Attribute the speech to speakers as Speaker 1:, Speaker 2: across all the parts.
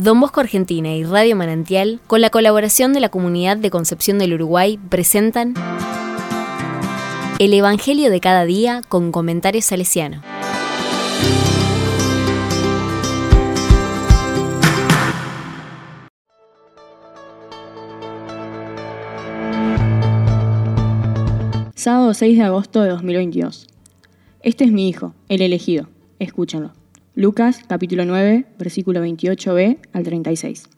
Speaker 1: Don Bosco Argentina y Radio Manantial, con la colaboración de la Comunidad de Concepción del Uruguay, presentan El Evangelio de cada día con comentarios salesiano.
Speaker 2: Sábado 6 de agosto de 2022. Este es mi hijo, el elegido. Escúchenlo. Lucas capítulo 9, versículo 28b al 36.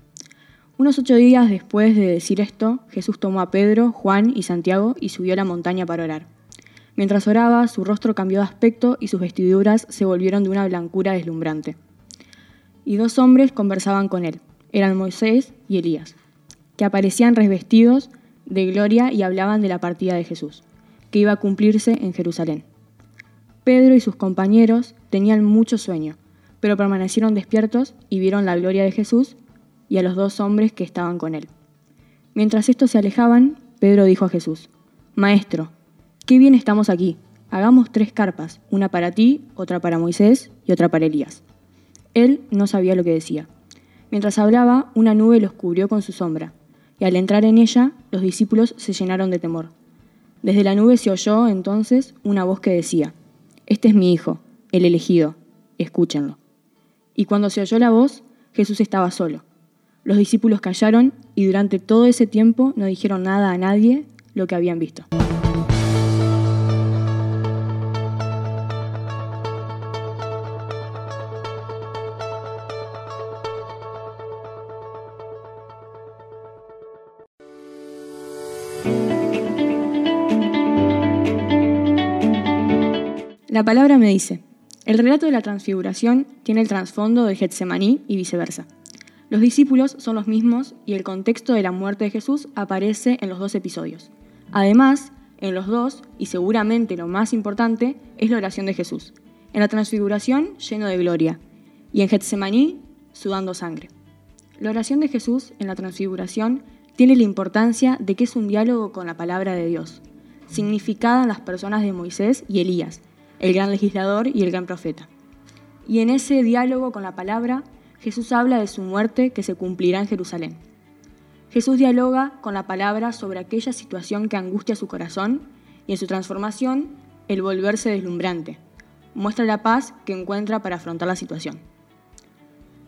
Speaker 2: Unos ocho días después de decir esto, Jesús tomó a Pedro, Juan y Santiago y subió a la montaña para orar. Mientras oraba, su rostro cambió de aspecto y sus vestiduras se volvieron de una blancura deslumbrante. Y dos hombres conversaban con él, eran Moisés y Elías, que aparecían revestidos de gloria y hablaban de la partida de Jesús, que iba a cumplirse en Jerusalén. Pedro y sus compañeros tenían mucho sueño pero permanecieron despiertos y vieron la gloria de Jesús y a los dos hombres que estaban con él. Mientras estos se alejaban, Pedro dijo a Jesús, Maestro, qué bien estamos aquí. Hagamos tres carpas, una para ti, otra para Moisés y otra para Elías. Él no sabía lo que decía. Mientras hablaba, una nube los cubrió con su sombra, y al entrar en ella, los discípulos se llenaron de temor. Desde la nube se oyó entonces una voz que decía, Este es mi Hijo, el elegido, escúchenlo. Y cuando se oyó la voz, Jesús estaba solo. Los discípulos callaron y durante todo ese tiempo no dijeron nada a nadie lo que habían visto. La palabra me dice, el relato de la transfiguración tiene el trasfondo de Getsemaní y viceversa. Los discípulos son los mismos y el contexto de la muerte de Jesús aparece en los dos episodios. Además, en los dos, y seguramente lo más importante, es la oración de Jesús. En la transfiguración, lleno de gloria, y en Getsemaní, sudando sangre. La oración de Jesús en la transfiguración tiene la importancia de que es un diálogo con la palabra de Dios, significada en las personas de Moisés y Elías, el gran legislador y el gran profeta. Y en ese diálogo con la palabra, Jesús habla de su muerte que se cumplirá en Jerusalén. Jesús dialoga con la palabra sobre aquella situación que angustia su corazón y en su transformación, el volverse deslumbrante. Muestra la paz que encuentra para afrontar la situación.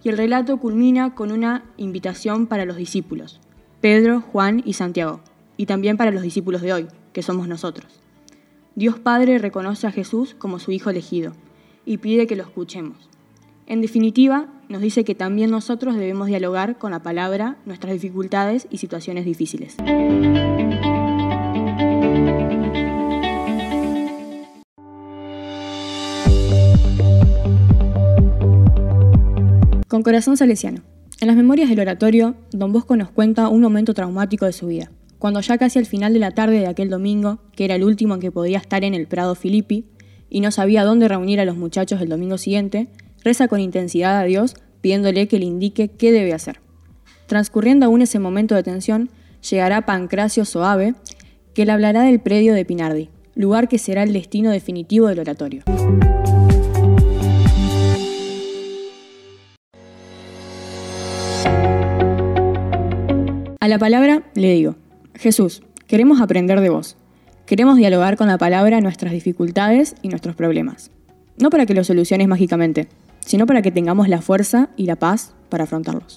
Speaker 2: Y el relato culmina con una invitación para los discípulos, Pedro, Juan y Santiago, y también para los discípulos de hoy, que somos nosotros. Dios Padre reconoce a Jesús como su Hijo elegido y pide que lo escuchemos. En definitiva, nos dice que también nosotros debemos dialogar con la palabra nuestras dificultades y situaciones difíciles. Con corazón salesiano. En las memorias del oratorio, don Bosco nos cuenta un momento traumático de su vida cuando ya casi al final de la tarde de aquel domingo, que era el último en que podía estar en el Prado Filippi, y no sabía dónde reunir a los muchachos el domingo siguiente, reza con intensidad a Dios pidiéndole que le indique qué debe hacer. Transcurriendo aún ese momento de tensión, llegará Pancracio Soave, que le hablará del predio de Pinardi, lugar que será el destino definitivo del oratorio. A la palabra le digo, Jesús, queremos aprender de vos. Queremos dialogar con la palabra nuestras dificultades y nuestros problemas. No para que los soluciones mágicamente, sino para que tengamos la fuerza y la paz para afrontarlos.